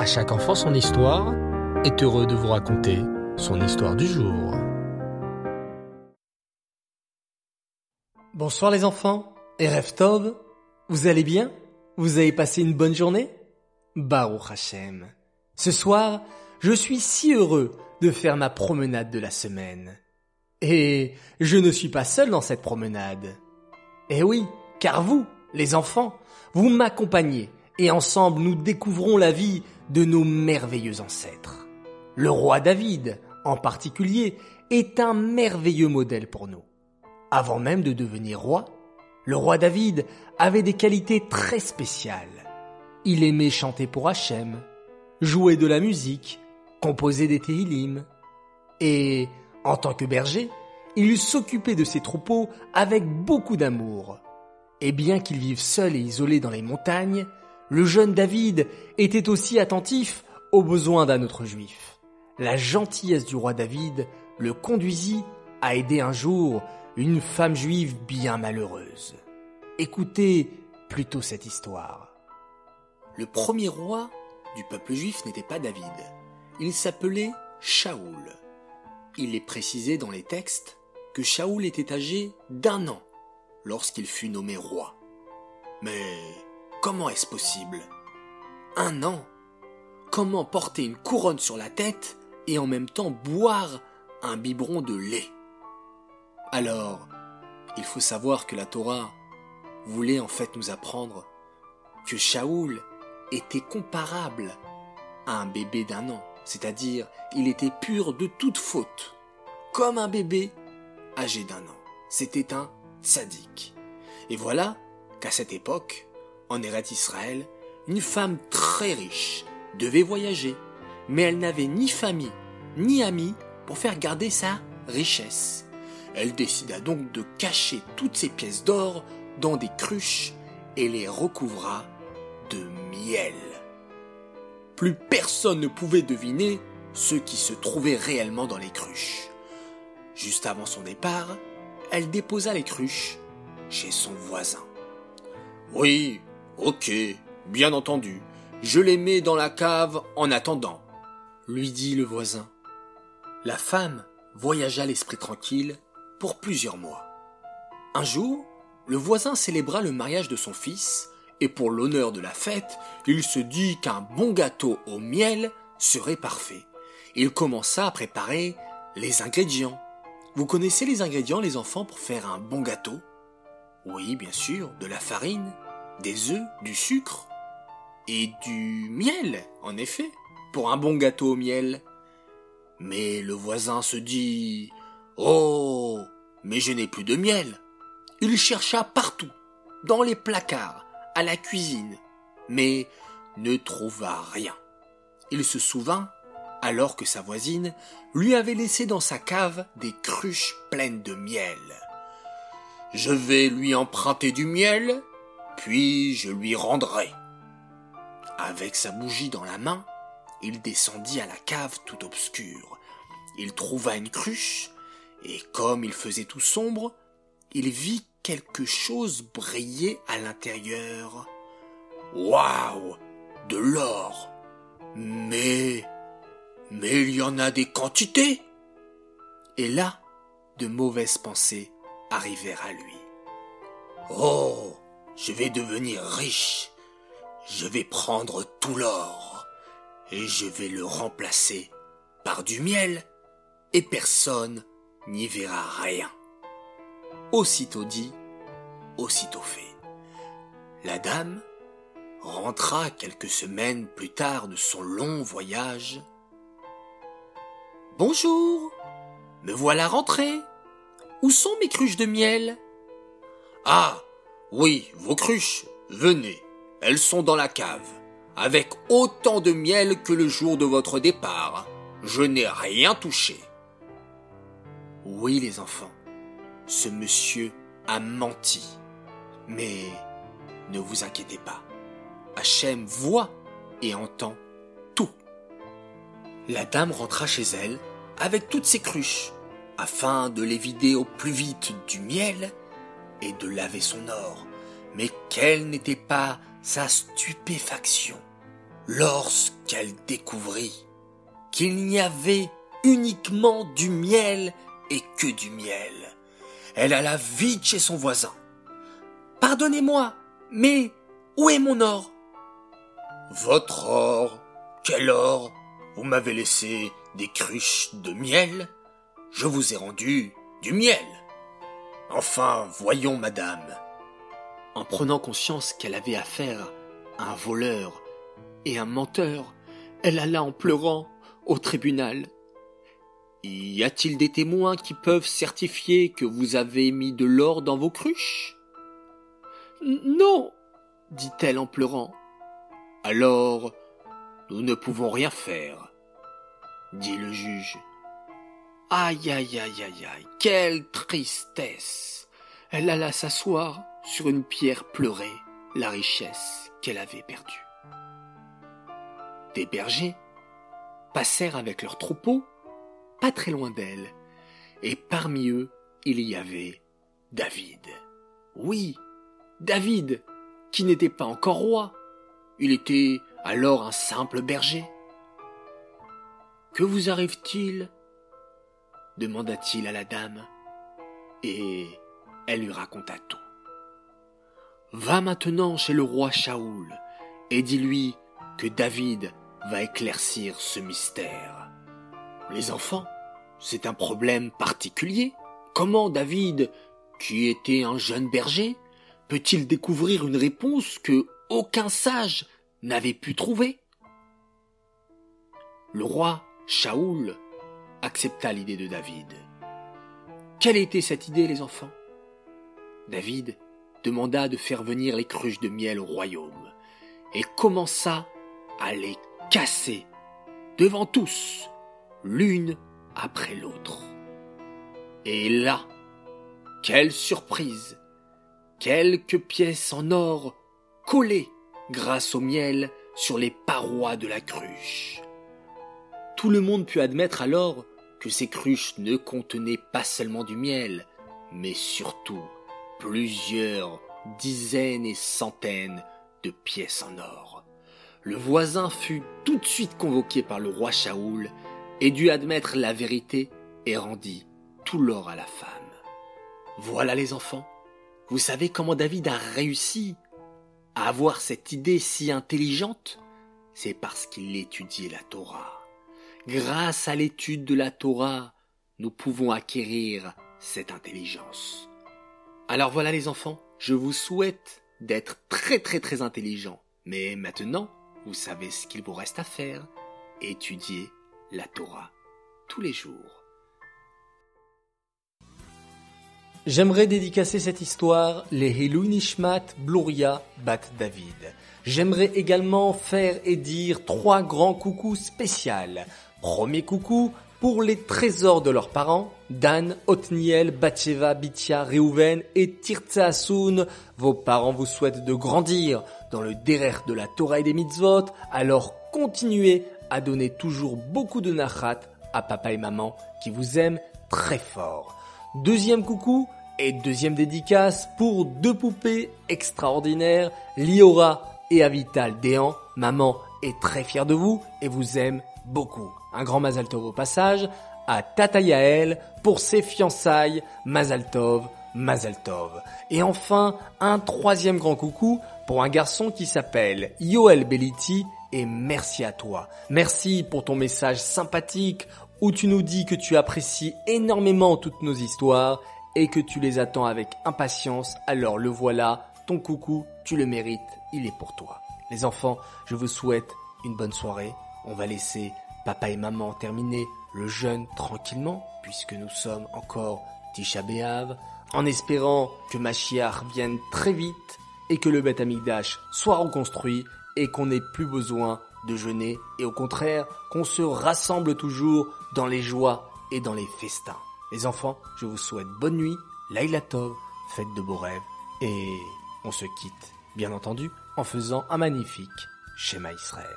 À chaque enfant son histoire est heureux de vous raconter son histoire du jour. Bonsoir les enfants, et Tov, vous allez bien? Vous avez passé une bonne journée? Baruch Hashem. Ce soir, je suis si heureux de faire ma promenade de la semaine. Et je ne suis pas seul dans cette promenade. Eh oui, car vous, les enfants, vous m'accompagnez et ensemble nous découvrons la vie de nos merveilleux ancêtres. Le roi David, en particulier, est un merveilleux modèle pour nous. Avant même de devenir roi, le roi David avait des qualités très spéciales. Il aimait chanter pour Hachem, jouer de la musique, composer des Tehillim. Et, en tant que berger, il s'occupait de ses troupeaux avec beaucoup d'amour. Et bien qu'il vive seul et isolé dans les montagnes, le jeune David était aussi attentif aux besoins d'un autre juif. La gentillesse du roi David le conduisit à aider un jour une femme juive bien malheureuse. Écoutez plutôt cette histoire. Le premier roi du peuple juif n'était pas David. Il s'appelait Shaoul. Il est précisé dans les textes que Shaoul était âgé d'un an lorsqu'il fut nommé roi. Mais comment est-ce possible? Un an? Comment porter une couronne sur la tête et en même temps boire un biberon de lait? Alors, il faut savoir que la Torah voulait en fait nous apprendre que Shaoul était comparable à un bébé d'un an, c'est-à-dire il était pur de toute faute, comme un bébé âgé d'un an. C'était un sadique. Et voilà qu'à cette époque, en Eretz Israël, une femme très riche devait voyager, mais elle n'avait ni famille ni amis pour faire garder sa richesse. Elle décida donc de cacher toutes ses pièces d'or dans des cruches et les recouvra de miel. Plus personne ne pouvait deviner ce qui se trouvait réellement dans les cruches. Juste avant son départ, elle déposa les cruches chez son voisin. Oui, ok, bien entendu, je les mets dans la cave en attendant, lui dit le voisin. La femme voyagea l'esprit tranquille pour plusieurs mois. Un jour, le voisin célébra le mariage de son fils, et pour l'honneur de la fête, il se dit qu'un bon gâteau au miel serait parfait. Il commença à préparer les ingrédients. Vous connaissez les ingrédients, les enfants, pour faire un bon gâteau? Oui, bien sûr, de la farine, des œufs, du sucre et du miel, en effet, pour un bon gâteau au miel. Mais le voisin se dit Oh, mais je n'ai plus de miel. Il chercha partout, dans les placards, à la cuisine, mais ne trouva rien. Il se souvint alors que sa voisine lui avait laissé dans sa cave des cruches pleines de miel. Je vais lui emprunter du miel, puis je lui rendrai. Avec sa bougie dans la main, il descendit à la cave tout obscure. Il trouva une cruche, et comme il faisait tout sombre, il vit quelque chose briller à l'intérieur. Waouh De l'or Mais mais il y en a des quantités. Et là, de mauvaises pensées arrivèrent à lui. Oh, je vais devenir riche. Je vais prendre tout l'or et je vais le remplacer par du miel et personne n'y verra rien. Aussitôt dit, aussitôt fait. La dame rentra quelques semaines plus tard de son long voyage Bonjour. Me voilà rentré. Où sont mes cruches de miel? Ah, oui, vos cruches, venez. Elles sont dans la cave, avec autant de miel que le jour de votre départ. Je n'ai rien touché. Oui, les enfants, ce monsieur a menti. Mais ne vous inquiétez pas. Hachem voit et entend tout. La dame rentra chez elle avec toutes ses cruches, afin de les vider au plus vite du miel et de laver son or. Mais quelle n'était pas sa stupéfaction lorsqu'elle découvrit qu'il n'y avait uniquement du miel et que du miel. Elle alla vite chez son voisin. Pardonnez-moi, mais où est mon or Votre or Quel or? Vous m'avez laissé des cruches de miel Je vous ai rendu du miel. Enfin, voyons, madame. En prenant conscience qu'elle avait affaire à un voleur et un menteur, elle alla en pleurant au tribunal. Y a-t-il des témoins qui peuvent certifier que vous avez mis de l'or dans vos cruches? Non, dit-elle en pleurant. Alors, nous ne pouvons rien faire, dit le juge. Aïe, aïe, aïe, aïe, aïe, quelle tristesse. Elle alla s'asseoir sur une pierre pleurer la richesse qu'elle avait perdue. Des bergers passèrent avec leurs troupeaux pas très loin d'elle, et parmi eux il y avait David. Oui, David, qui n'était pas encore roi. Il était alors un simple berger. Que vous arrive-t-il demanda-t-il à la dame, et elle lui raconta tout. Va maintenant chez le roi Shaoul et dis-lui que David va éclaircir ce mystère. Les enfants, c'est un problème particulier. Comment David, qui était un jeune berger, peut-il découvrir une réponse que aucun sage n'avait pu trouver? Le roi Shaoul accepta l'idée de David. Quelle était cette idée, les enfants? David demanda de faire venir les cruches de miel au royaume et commença à les casser devant tous, l'une après l'autre. Et là, quelle surprise Quelques pièces en or collées grâce au miel sur les parois de la cruche. Tout le monde put admettre alors que ces cruches ne contenaient pas seulement du miel, mais surtout plusieurs dizaines et centaines de pièces en or. Le voisin fut tout de suite convoqué par le roi Shaoul et dut admettre la vérité et rendit tout l'or à la femme. Voilà les enfants. Vous savez comment David a réussi à avoir cette idée si intelligente? C'est parce qu'il étudiait la Torah. Grâce à l'étude de la Torah, nous pouvons acquérir cette intelligence. Alors voilà les enfants, je vous souhaite d'être très très très intelligents. Mais maintenant, vous savez ce qu'il vous reste à faire. Étudier la Torah tous les jours. J'aimerais dédicacer cette histoire les Hilou Nishmat Bluria Bat David. J'aimerais également faire et dire trois grands coucous spéciaux. Premier coucou pour les trésors de leurs parents, Dan, Otniel, Batsheva, Bithia, Reuven et Tirtsa Vos parents vous souhaitent de grandir dans le derrière de la Torah et des mitzvot, alors continuez à donner toujours beaucoup de nachat à papa et maman qui vous aiment très fort. Deuxième coucou et deuxième dédicace pour deux poupées extraordinaires, Liora et Avital Déan. Maman est très fière de vous et vous aime beaucoup. Un grand Mazaltov au passage à Tata Yael pour ses fiançailles Mazaltov, Mazaltov. Et enfin, un troisième grand coucou pour un garçon qui s'appelle Yoel Belliti et merci à toi. Merci pour ton message sympathique où tu nous dis que tu apprécies énormément toutes nos histoires et que tu les attends avec impatience. Alors le voilà, ton coucou, tu le mérites, il est pour toi. Les enfants, je vous souhaite une bonne soirée. On va laisser papa et maman terminer le jeûne tranquillement puisque nous sommes encore Tisha B'Av en espérant que Machiach vienne très vite et que le Beth Amikdash soit reconstruit et qu'on n'ait plus besoin de jeûner et au contraire qu'on se rassemble toujours dans les joies et dans les festins. Les enfants, je vous souhaite bonne nuit, Laila Tov, faites de beaux rêves et on se quitte, bien entendu, en faisant un magnifique schéma Israël.